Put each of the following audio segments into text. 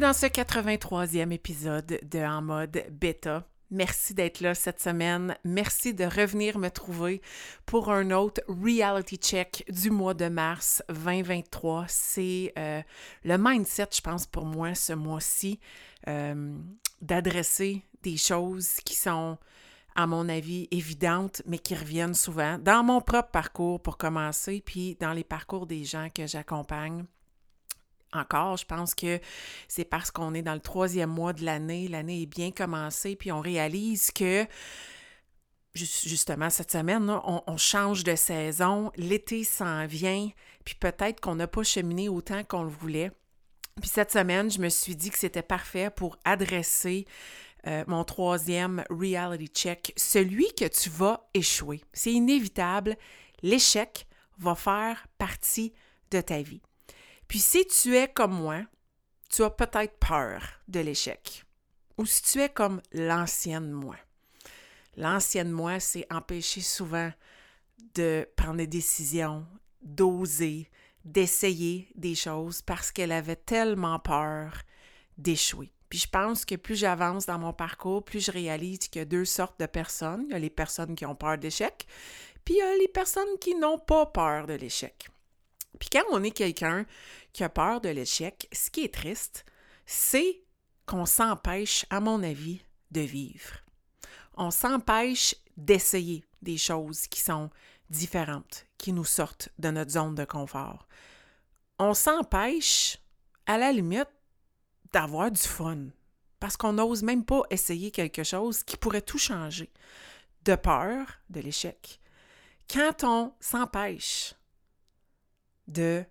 Dans ce 83e épisode de En mode bêta. Merci d'être là cette semaine. Merci de revenir me trouver pour un autre reality check du mois de mars 2023. C'est euh, le mindset, je pense, pour moi ce mois-ci, euh, d'adresser des choses qui sont, à mon avis, évidentes, mais qui reviennent souvent dans mon propre parcours pour commencer, puis dans les parcours des gens que j'accompagne encore. Je pense que c'est parce qu'on est dans le troisième mois de l'année, l'année est bien commencée, puis on réalise que justement cette semaine, on, change de saison, l'été s'en vient, puis peut-être qu'on n'a pas cheminé autant qu'on le voulait. Puis cette semaine, je me suis dit que c'était parfait pour adresser euh, mon troisième reality check, celui que tu vas échouer. C'est inévitable, l'échec va faire partie de ta vie. Puis si tu es comme moi, tu as peut-être peur de l'échec. Ou si tu es comme l'ancienne moi. L'ancienne moi, c'est empêcher souvent de prendre des décisions, d'oser, d'essayer des choses parce qu'elle avait tellement peur d'échouer. Puis je pense que plus j'avance dans mon parcours, plus je réalise qu'il y a deux sortes de personnes. Il y a les personnes qui ont peur d'échec, puis il y a les personnes qui n'ont pas peur de l'échec. Puis quand on est quelqu'un qui a peur de l'échec, ce qui est triste, c'est qu'on s'empêche, à mon avis, de vivre. On s'empêche d'essayer des choses qui sont différentes, qui nous sortent de notre zone de confort. On s'empêche, à la limite, d'avoir du fun, parce qu'on n'ose même pas essayer quelque chose qui pourrait tout changer, de peur de l'échec. Quand on s'empêche de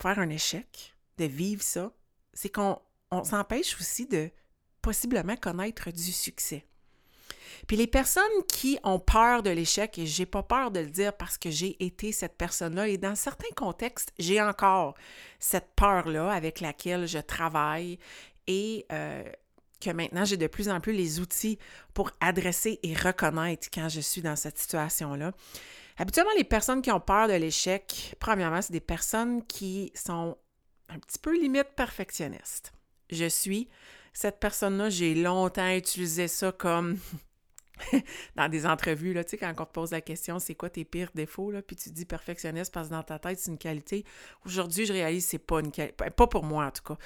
faire un échec, de vivre ça, c'est qu'on s'empêche aussi de possiblement connaître du succès. Puis les personnes qui ont peur de l'échec, et j'ai pas peur de le dire parce que j'ai été cette personne-là, et dans certains contextes, j'ai encore cette peur-là avec laquelle je travaille et euh, que maintenant j'ai de plus en plus les outils pour adresser et reconnaître quand je suis dans cette situation-là. Habituellement, les personnes qui ont peur de l'échec, premièrement, c'est des personnes qui sont un petit peu limite perfectionnistes. Je suis cette personne-là, j'ai longtemps utilisé ça comme dans des entrevues, là, tu sais, quand on te pose la question, c'est quoi tes pires défauts, puis tu dis perfectionniste parce que dans ta tête, c'est une qualité. Aujourd'hui, je réalise que c'est pas une qualité, pas pour moi en tout cas.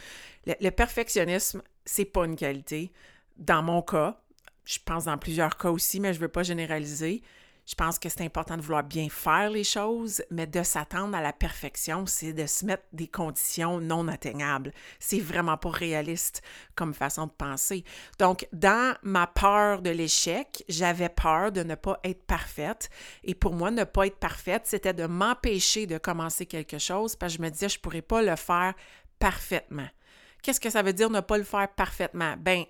Le, le perfectionnisme, c'est pas une qualité. Dans mon cas, je pense dans plusieurs cas aussi, mais je veux pas généraliser. Je pense que c'est important de vouloir bien faire les choses, mais de s'attendre à la perfection, c'est de se mettre des conditions non atteignables. C'est vraiment pas réaliste comme façon de penser. Donc, dans ma peur de l'échec, j'avais peur de ne pas être parfaite. Et pour moi, ne pas être parfaite, c'était de m'empêcher de commencer quelque chose parce que je me disais, je pourrais pas le faire parfaitement. Qu'est-ce que ça veut dire ne pas le faire parfaitement? Ben,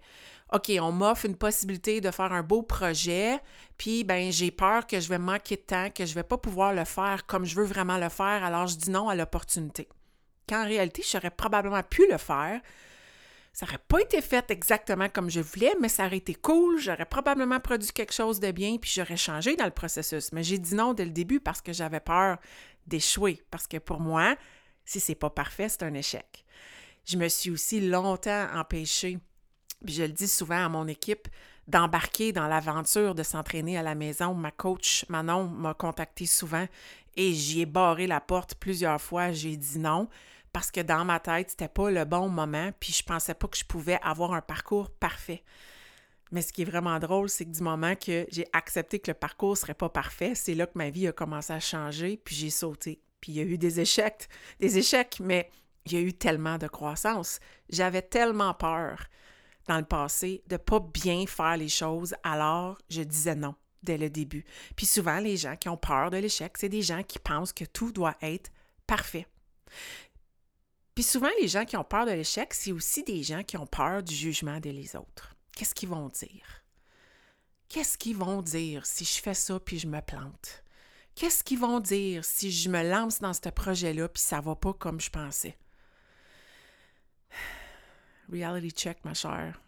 OK, on m'offre une possibilité de faire un beau projet, puis ben j'ai peur que je vais manquer de temps, que je vais pas pouvoir le faire comme je veux vraiment le faire, alors je dis non à l'opportunité. Quand en réalité, j'aurais probablement pu le faire. Ça n'aurait pas été fait exactement comme je voulais, mais ça aurait été cool. J'aurais probablement produit quelque chose de bien, puis j'aurais changé dans le processus. Mais j'ai dit non dès le début parce que j'avais peur d'échouer. Parce que pour moi, si c'est pas parfait, c'est un échec. Je me suis aussi longtemps empêchée puis je le dis souvent à mon équipe, d'embarquer dans l'aventure de s'entraîner à la maison. Ma coach Manon m'a contacté souvent et j'y ai barré la porte plusieurs fois. J'ai dit non parce que dans ma tête, c'était pas le bon moment, puis je pensais pas que je pouvais avoir un parcours parfait. Mais ce qui est vraiment drôle, c'est que du moment que j'ai accepté que le parcours serait pas parfait, c'est là que ma vie a commencé à changer, puis j'ai sauté. Puis il y a eu des échecs, des échecs, mais il y a eu tellement de croissance. J'avais tellement peur dans le passé de pas bien faire les choses, alors je disais non. dès le début. Puis souvent, les gens qui ont peur de l'échec, c'est des gens qui pensent que tout doit être parfait. Puis souvent, les gens qui ont peur de l'échec, c'est aussi des gens qui ont peur du jugement des autres. Qu'est-ce qu'ils vont dire? Qu'est-ce qu'ils vont dire si je fais ça puis je me plante? Qu'est-ce qu'ils vont dire si je me lance dans ce projet-là puis ça va pas comme je pensais? Reality check, ma chère.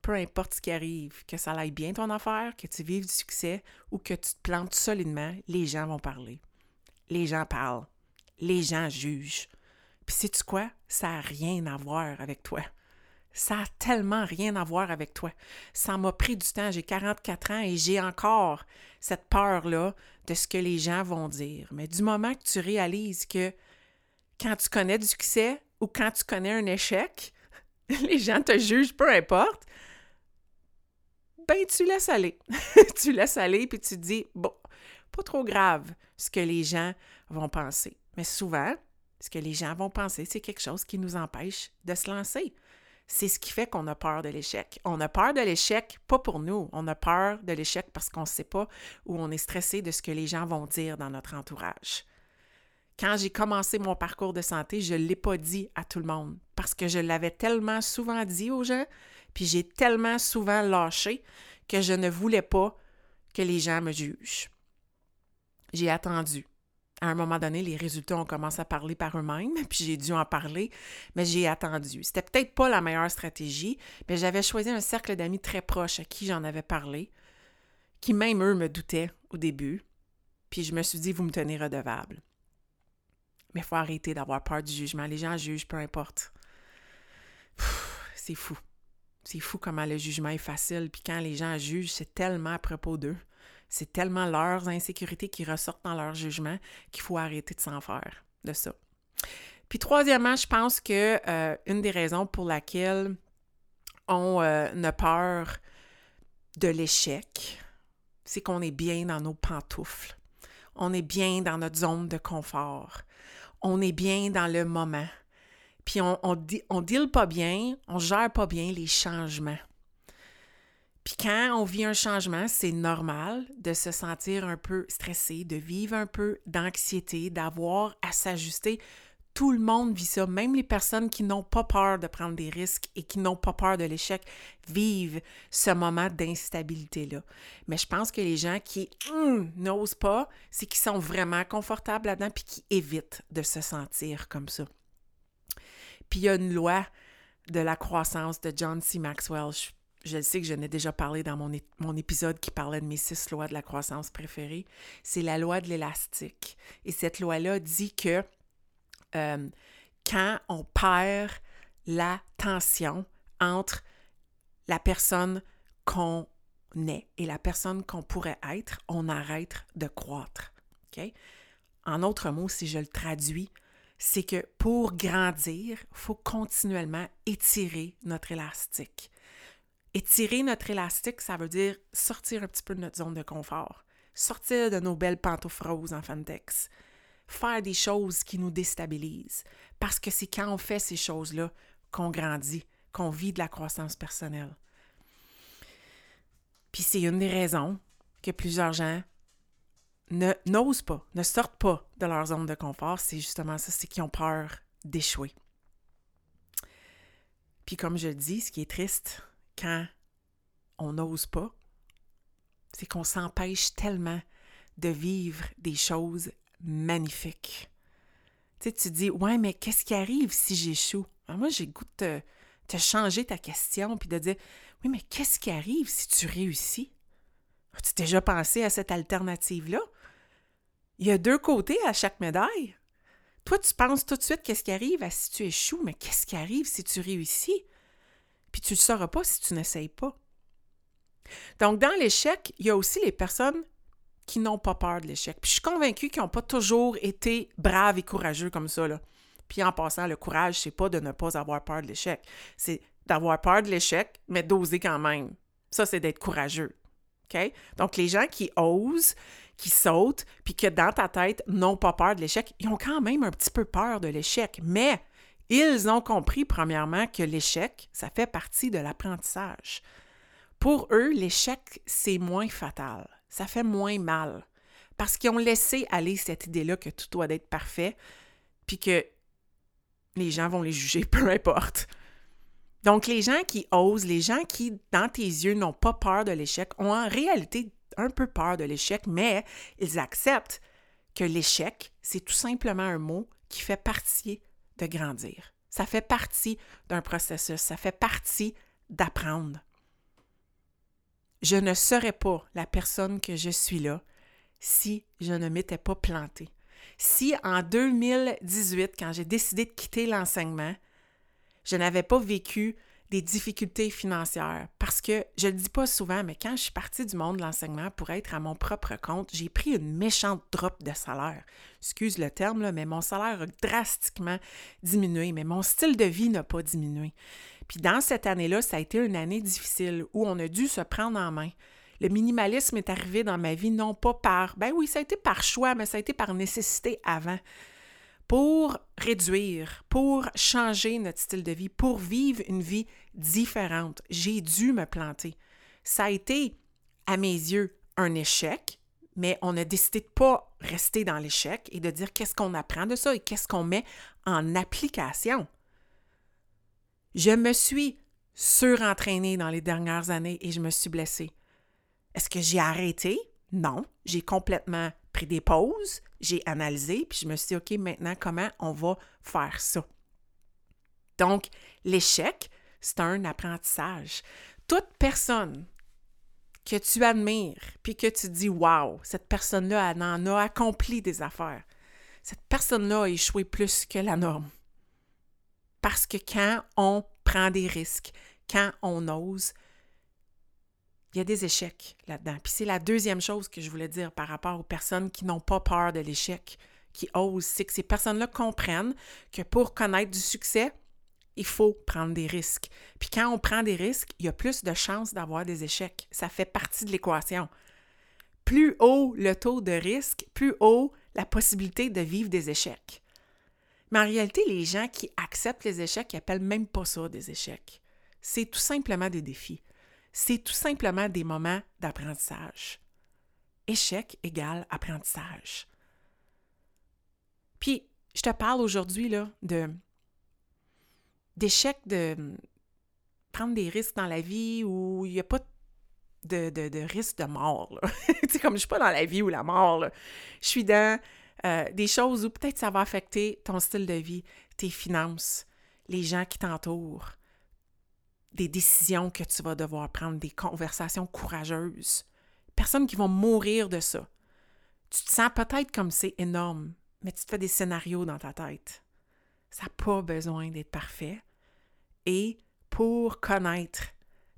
Peu importe ce qui arrive, que ça aille bien ton affaire, que tu vives du succès ou que tu te plantes solidement, les gens vont parler. Les gens parlent. Les gens jugent. Puis sais-tu quoi? Ça n'a rien à voir avec toi. Ça n'a tellement rien à voir avec toi. Ça m'a pris du temps. J'ai 44 ans et j'ai encore cette peur-là de ce que les gens vont dire. Mais du moment que tu réalises que quand tu connais du succès ou quand tu connais un échec, les gens te jugent, peu importe, ben tu laisses aller. tu laisses aller puis tu te dis, bon, pas trop grave ce que les gens vont penser. Mais souvent, ce que les gens vont penser, c'est quelque chose qui nous empêche de se lancer. C'est ce qui fait qu'on a peur de l'échec. On a peur de l'échec, pas pour nous. On a peur de l'échec parce qu'on ne sait pas ou on est stressé de ce que les gens vont dire dans notre entourage. Quand j'ai commencé mon parcours de santé, je ne l'ai pas dit à tout le monde parce que je l'avais tellement souvent dit aux gens, puis j'ai tellement souvent lâché que je ne voulais pas que les gens me jugent. J'ai attendu à un moment donné, les résultats ont commencé à parler par eux-mêmes, puis j'ai dû en parler, mais j'ai attendu. C'était peut-être pas la meilleure stratégie, mais j'avais choisi un cercle d'amis très proches à qui j'en avais parlé, qui même eux me doutaient au début, puis je me suis dit, vous me tenez redevable. Mais il faut arrêter d'avoir peur du jugement. Les gens jugent, peu importe. C'est fou. C'est fou comment le jugement est facile, puis quand les gens jugent, c'est tellement à propos d'eux. C'est tellement leurs insécurités qui ressortent dans leur jugement qu'il faut arrêter de s'en faire de ça. Puis troisièmement, je pense que euh, une des raisons pour laquelle on euh, a peur de l'échec, c'est qu'on est bien dans nos pantoufles. On est bien dans notre zone de confort. On est bien dans le moment. Puis on ne on, deal pas bien, on gère pas bien les changements. Puis quand on vit un changement, c'est normal de se sentir un peu stressé, de vivre un peu d'anxiété, d'avoir à s'ajuster. Tout le monde vit ça, même les personnes qui n'ont pas peur de prendre des risques et qui n'ont pas peur de l'échec vivent ce moment d'instabilité-là. Mais je pense que les gens qui hum, n'osent pas, c'est qu'ils sont vraiment confortables là-dedans puis qui évitent de se sentir comme ça. Puis il y a une loi de la croissance de John C. Maxwell, je sais que je n'ai déjà parlé dans mon, mon, épisode qui parlait de mes six lois de la croissance préférées, c'est la loi de l'élastique. Et cette loi-là dit que euh, quand on perd la tension entre la personne qu'on est et la personne qu'on pourrait être, on arrête de croître. En d'autres mots, si je le traduis, c'est que pour grandir, il faut continuellement étirer notre élastique. Étirer notre élastique, ça veut dire sortir un petit peu de notre zone de confort, sortir de nos belles pantoufles en Fantex, faire des choses qui nous déstabilisent, parce que c'est quand on fait ces choses-là qu'on grandit, qu'on vit de la croissance personnelle. Puis c'est une des raisons que plusieurs gens n'osent pas, ne sortent pas de leur zone de confort, c'est justement ça, c'est qu'ils ont peur d'échouer. Puis comme je le dis, ce qui est triste, quand on n'ose pas, c'est qu'on s'empêche tellement de vivre des choses magnifiques. Tu sais, tu dis, ouais, mais qu'est-ce qui arrive si j'échoue? Moi, j'ai goût de te, changer ta question puis de dire, oui, mais qu'est-ce qui arrive si tu réussis? As-tu déjà pensé à cette alternative-là? Il y a deux côtés à chaque médaille. Toi, tu penses tout de suite qu'est-ce qui arrive si tu échoues, mais qu'est-ce qui arrive si tu réussis? Puis tu ne le sauras pas si tu n'essayes pas. Donc, dans l'échec, il y a aussi les personnes qui n'ont pas peur de l'échec. Puis je suis convaincue qu'ils n'ont pas toujours été braves et courageux comme ça. Puis en passant, le courage, c'est pas de ne pas avoir peur de l'échec. C'est d'avoir peur de l'échec, mais d'oser quand même. Ça, c'est d'être courageux. Donc, les gens qui osent, qui sautent, puis que dans ta tête n'ont pas peur de l'échec, ils ont quand même un petit peu peur de l'échec. Mais ils ont compris, premièrement, que l'échec, ça fait partie de l'apprentissage. Pour eux, l'échec, c'est moins fatal. Ça fait moins mal. Parce qu'ils ont laissé aller cette idée-là que tout doit être parfait, puis que les gens vont les juger, peu importe. Donc, les gens qui osent, les gens qui, dans tes yeux, n'ont pas peur de l'échec, ont en réalité un peu peur de l'échec, mais ils acceptent que l'échec, c'est tout simplement un mot qui fait partie de grandir. Ça fait partie d'un processus, ça fait partie d'apprendre. Je ne serais pas la personne que je suis là si je ne m'étais pas plantée. Si en 2018, quand j'ai décidé de quitter l'enseignement, je n'avais pas vécu des difficultés financières. Parce que, je le dis pas souvent, mais quand je suis partie du monde de l'enseignement pour être à mon propre compte, j'ai pris une méchante drop de salaire. Excuse le terme, là, mais mon salaire a drastiquement diminué, mais mon style de vie n'a pas diminué. Puis dans cette année-là, ça a été une année difficile où on a dû se prendre en main. Le minimalisme est arrivé dans ma vie non pas par, ben oui, ça a été par choix, mais ça a été par nécessité avant pour réduire, pour changer notre style de vie, pour vivre une vie différente. J'ai dû me planter. Ça a été, à mes yeux, un échec, mais on a décidé de ne pas rester dans l'échec et de dire qu'est-ce qu'on apprend de ça et qu'est-ce qu'on met en application. Je me suis surentraînée dans les dernières années et je me suis blessée. Est-ce que j'ai arrêté? Non, j'ai complètement pris des pauses, j'ai analysé, puis je me suis dit, OK, maintenant, comment on va faire ça? Donc, l'échec, c'est un apprentissage. Toute personne que tu admires, puis que tu dis, wow, cette personne-là, en a accompli des affaires. Cette personne-là a échoué plus que la norme. Parce que quand on prend des risques, quand on ose, il y a des échecs là-dedans. Puis c'est la deuxième chose que je voulais dire par rapport aux personnes qui n'ont pas peur de l'échec, qui osent, c'est que ces personnes-là comprennent que pour connaître du succès, il faut prendre des risques. Puis quand on prend des risques, il y a plus de chances d'avoir des échecs. Ça fait partie de l'équation. Plus haut le taux de risque, plus haut la possibilité de vivre des échecs. Mais en réalité, les gens qui acceptent les échecs, ils n'appellent même pas ça des échecs. C'est tout simplement des défis c'est tout simplement des moments d'apprentissage. Échec égale apprentissage. Puis, je te parle aujourd'hui de d'échec de prendre des risques dans la vie où il n'y a pas de, de, risque de mort. tu sais, comme je ne suis pas dans la vie ou la mort. Je suis dans euh, des choses où peut-être ça va affecter ton style de vie, tes finances, les gens qui t'entourent, des décisions que tu vas devoir prendre, des conversations courageuses. Personnes qui vont mourir de ça. Tu te sens peut-être comme c'est énorme, mais tu te fais des scénarios dans ta tête. Ça n'a pas besoin d'être parfait. Et pour connaître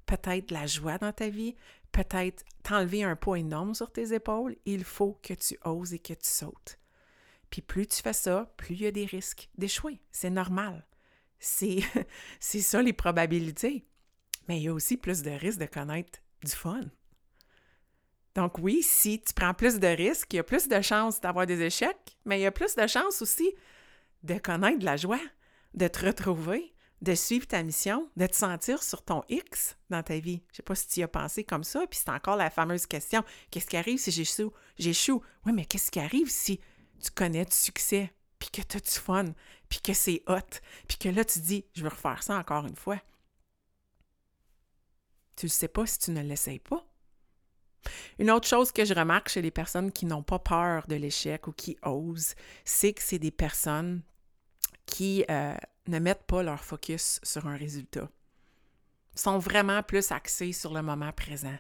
peut-être la joie dans ta vie, peut-être t'enlever un poids énorme sur tes épaules, il faut que tu oses et que tu sautes. Puis plus tu fais ça, plus il y a des risques d'échouer. C'est normal. C'est ça les probabilités. Mais il y a aussi plus de risques de connaître du fun. Donc oui, si tu prends plus de risques, il y a plus de chances d'avoir des échecs, mais il y a plus de chances aussi de connaître de la joie, de te retrouver, de suivre ta mission, de te sentir sur ton X dans ta vie. Je ne sais pas si tu y as pensé comme ça, puis c'est encore la fameuse question, qu'est-ce qui arrive si j'échoue? J'échoue. Oui, mais qu'est-ce qui arrive si tu connais du succès? Puis que tu as du fun, puis que c'est hot, puis que là, tu dis, je veux refaire ça encore une fois. Tu ne sais pas si tu ne l'essayes pas. Une autre chose que je remarque chez les personnes qui n'ont pas peur de l'échec ou qui osent, c'est que c'est des personnes qui euh, ne mettent pas leur focus sur un résultat. Ils sont vraiment plus axés sur le moment présent.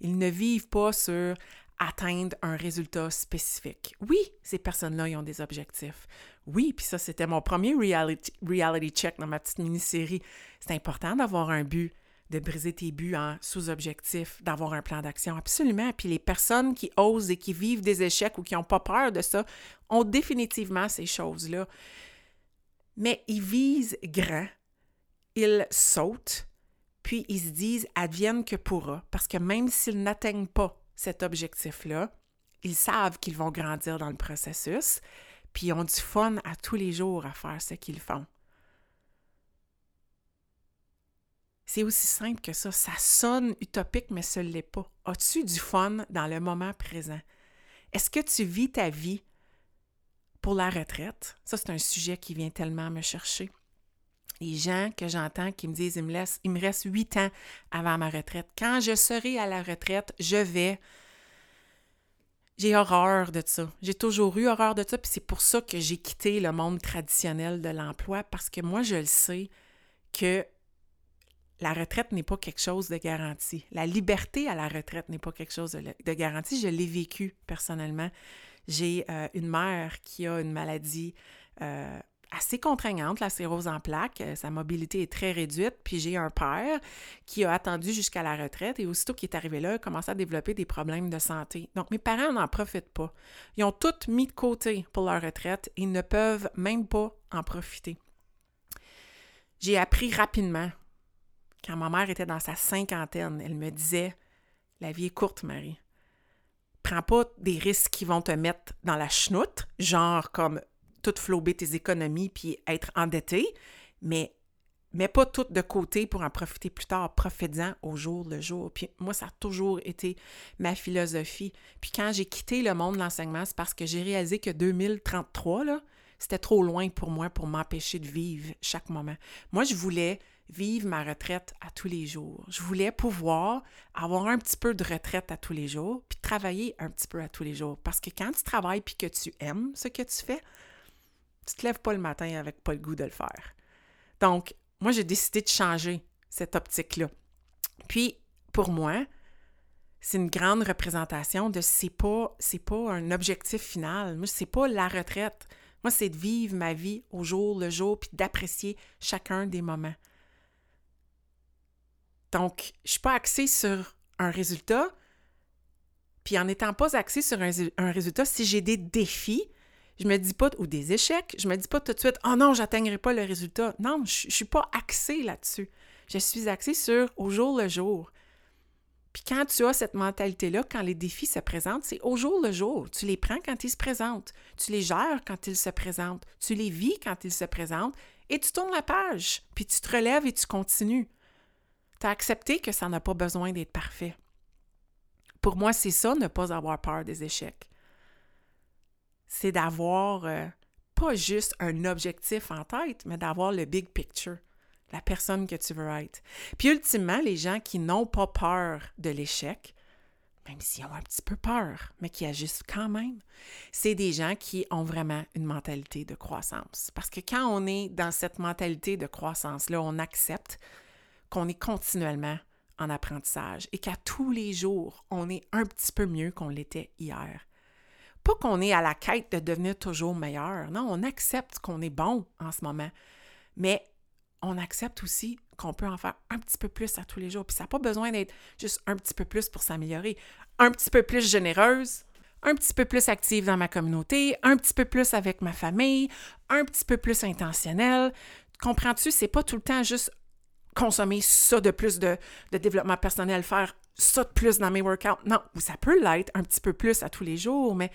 Ils ne vivent pas sur atteindre un résultat spécifique. Oui, ces personnes-là, ils ont des objectifs. Oui, puis ça, c'était mon premier reality, reality check dans ma petite mini-série. C'est important d'avoir un but, de briser tes buts en sous-objectif, d'avoir un plan d'action, absolument. Puis les personnes qui osent et qui vivent des échecs ou qui n'ont pas peur de ça ont définitivement ces choses-là. Mais ils visent grand, ils sautent, puis ils se disent advienne que pourra, parce que même s'ils n'atteignent pas cet objectif-là. Ils savent qu'ils vont grandir dans le processus, puis ils ont du fun à tous les jours à faire ce qu'ils font. C'est aussi simple que ça. Ça sonne utopique, mais ce l'est pas. As-tu du fun dans le moment présent? Est-ce que tu vis ta vie pour la retraite? Ça, c'est un sujet qui vient tellement me chercher. Les gens que j'entends qui me disent il me, laisse, il me reste huit ans avant ma retraite. Quand je serai à la retraite, je vais. J'ai horreur de ça. J'ai toujours eu horreur de ça, puis c'est pour ça que j'ai quitté le monde traditionnel de l'emploi, parce que moi, je le sais que la retraite n'est pas quelque chose de garanti. La liberté à la retraite n'est pas quelque chose de, garanti. Je l'ai vécu personnellement. J'ai euh, une mère qui a une maladie euh, assez contraignante, la cirrhose en plaques. Euh, sa mobilité est très réduite. Puis j'ai un père qui a attendu jusqu'à la retraite et aussitôt qu'il est arrivé là, il a commencé à développer des problèmes de santé. Donc mes parents n'en profitent pas. Ils ont tout mis de côté pour leur retraite et ne peuvent même pas en profiter. J'ai appris rapidement quand ma mère était dans sa cinquantaine, elle me disait La vie est courte, Marie. Prends pas des risques qui vont te mettre dans la chenoute, genre comme tout flober tes économies puis être endetté, mais mets pas tout de côté pour en profiter plus tard. Profites-en au jour le jour. Puis moi, ça a toujours été ma philosophie. Puis quand j'ai quitté le monde de l'enseignement, c'est parce que j'ai réalisé que 2033, là, c'était trop loin pour moi pour m'empêcher de vivre chaque moment. Moi, je voulais vivre ma retraite à tous les jours. Je voulais pouvoir avoir un petit peu de retraite à tous les jours, puis travailler un petit peu à tous les jours. Parce que quand tu travailles puis que tu aimes ce que tu fais, tu te lèves pas le matin avec pas le goût de le faire. Donc, moi, j'ai décidé de changer cette optique-là. Puis, pour moi, c'est une grande représentation de c'est pas c'est pas un objectif final. Moi, c'est pas la retraite. Moi, c'est de vivre ma vie au jour le jour puis d'apprécier chacun des moments. Donc, je suis pas axée sur un résultat. Puis en n'étant pas axée sur un, résultat, si j'ai des défis, je me dis pas, ou des échecs, je me dis pas tout de suite, oh non, j'atteindrai pas le résultat. Non, je, ne suis pas axée là-dessus. Je suis axée sur au jour le jour. Puis quand tu as cette mentalité-là, quand les défis se présentent, c'est au jour le jour. Tu les prends quand ils se présentent. Tu les gères quand ils se présentent. Tu les vis quand ils se présentent. Et tu tournes la page. Puis tu te relèves et tu continues. Tu as accepté que ça n'a pas besoin d'être parfait. Pour moi, c'est ça, ne pas avoir peur des échecs. C'est d'avoir euh, pas juste un objectif en tête, mais d'avoir le big picture, la personne que tu veux être. Puis ultimement, les gens qui n'ont pas peur de l'échec, même s'ils ont un petit peu peur, mais qui agissent quand même, c'est des gens qui ont vraiment une mentalité de croissance. Parce que quand on est dans cette mentalité de croissance-là, on accepte qu'on est continuellement en apprentissage et qu'à tous les jours, on est un petit peu mieux qu'on l'était hier. Pas qu'on est à la quête de devenir toujours meilleur. Non, on accepte qu'on est bon en ce moment. Mais on accepte aussi qu'on peut en faire un petit peu plus à tous les jours. Puis ça n'a pas besoin d'être juste un petit peu plus pour s'améliorer. Un petit peu plus généreuse, un petit peu plus active dans ma communauté, un petit peu plus avec ma famille, un petit peu plus intentionnelle. Comprends-tu? C'est pas tout le temps juste consommer ça de plus de, développement personnel, faire ça de plus dans mes workouts. Non, ça peut l'être un petit peu plus à tous les jours, mais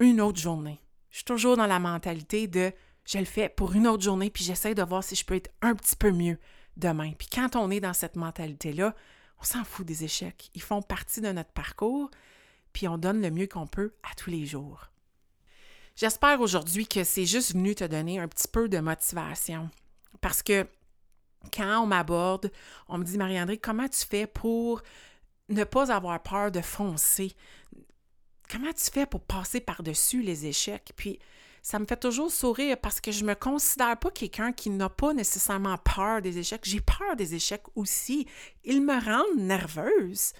une autre journée. Je suis toujours dans la mentalité de je le fais pour une autre journée, puis j'essaie de voir si je peux être un petit peu mieux demain. Puis quand on est dans cette mentalité-là, on s'en fout des échecs. Ils font partie de notre parcours, puis on donne le mieux qu'on peut à tous les jours. J'espère aujourd'hui que c'est juste venu te donner un petit peu de motivation. Parce que quand on m'aborde, on me dit Marie-André, comment tu fais pour ne pas avoir peur de foncer? Comment tu fais pour passer par-dessus les échecs? Puis ça me fait toujours sourire parce que je me considère pas quelqu'un qui n'a pas nécessairement peur des échecs. J'ai peur des échecs aussi. Ils me rendent nerveuse.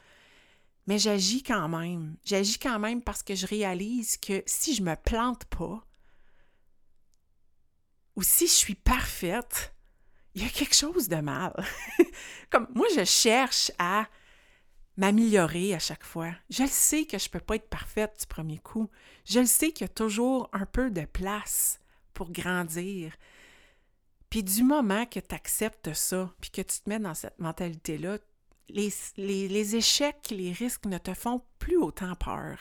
Mais j'agis quand même. J'agis quand même parce que je réalise que si je me plante pas, ou si je suis parfaite, il y a quelque chose de mal. Comme moi, je cherche à m'améliorer à chaque fois. Je le sais que je ne peux pas être parfaite du premier coup. Je le sais qu'il y a toujours un peu de place pour grandir. Puis du moment que tu acceptes ça, puis que tu te mets dans cette mentalité-là, les, les, échecs, les risques ne te font plus autant peur.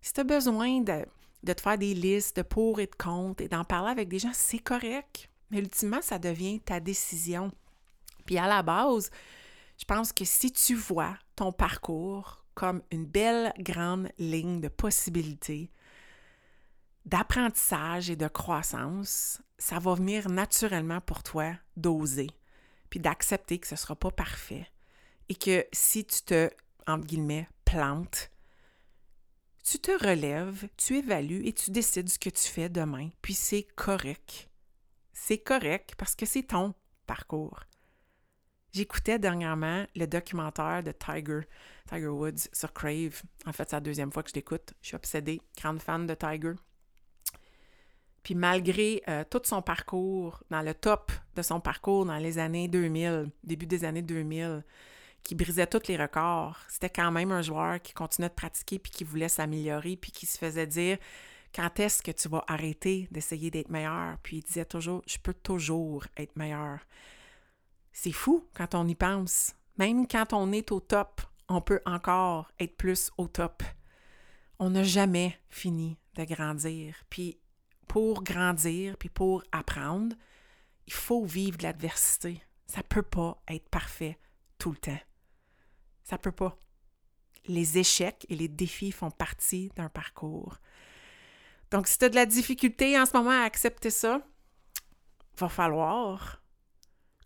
Si tu as besoin de, de te faire des listes de pour et de contre et d'en parler avec des gens, c'est correct. Mais ultimement, ça devient ta décision. Puis à la base, je pense que si tu vois ton parcours comme une belle grande ligne de possibilités, d'apprentissage et de croissance, ça va venir naturellement pour toi d'oser, puis d'accepter que ce ne sera pas parfait et que si tu te, entre guillemets, plantes, tu te relèves, tu évalues et tu décides ce que tu fais demain, puis c'est correct. C'est correct parce que c'est ton parcours. J'écoutais dernièrement le documentaire de Tiger, Tiger Woods sur Crave. En fait, c'est la deuxième fois que je l'écoute. Je suis obsédée, grande fan de Tiger. Puis malgré euh, tout son parcours, dans le top de son parcours dans les années 2000, début des années 2000, qui brisait tous les records, c'était quand même un joueur qui continuait de pratiquer puis qui voulait s'améliorer puis qui se faisait dire quand est-ce que tu vas arrêter d'essayer d'être meilleur? Puis il disait toujours, je peux toujours être meilleur. C'est fou quand on y pense. Même quand on est au top, on peut encore être plus au top. On n'a jamais fini de grandir. Puis pour grandir, puis pour apprendre, il faut vivre de l'adversité. Ça ne peut pas être parfait tout le temps. Ça ne peut pas. Les échecs et les défis font partie d'un parcours. Donc, si tu as de la difficulté en ce moment à accepter ça, va falloir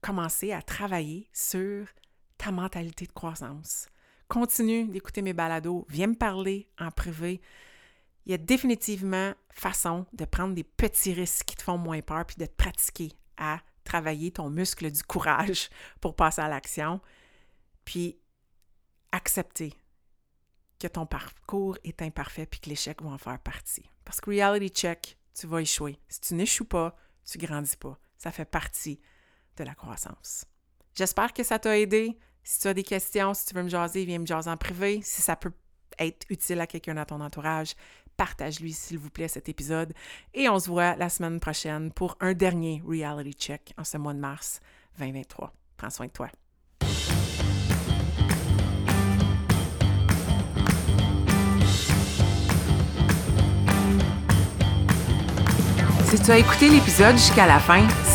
commencer à travailler sur ta mentalité de croissance. Continue d'écouter mes balados, viens me parler en privé. Il y a définitivement façon de prendre des petits risques qui te font moins peur puis de te pratiquer à travailler ton muscle du courage pour passer à l'action. Puis accepter que ton parcours est imparfait puis que l'échec va en faire partie. Parce que reality check, tu vas échouer. Si tu n'échoues pas, tu grandis pas. Ça fait partie de la croissance. J'espère que ça t'a aidé. Si tu as des questions, si tu veux me jaser, viens me jaser en privé. Si ça peut être utile à quelqu'un dans ton entourage, partage-lui s'il vous plaît cet épisode. Et on se voit la semaine prochaine pour un dernier reality check en ce mois de mars 2023. Prends soin de toi. Si tu as écouté l'épisode jusqu'à la fin,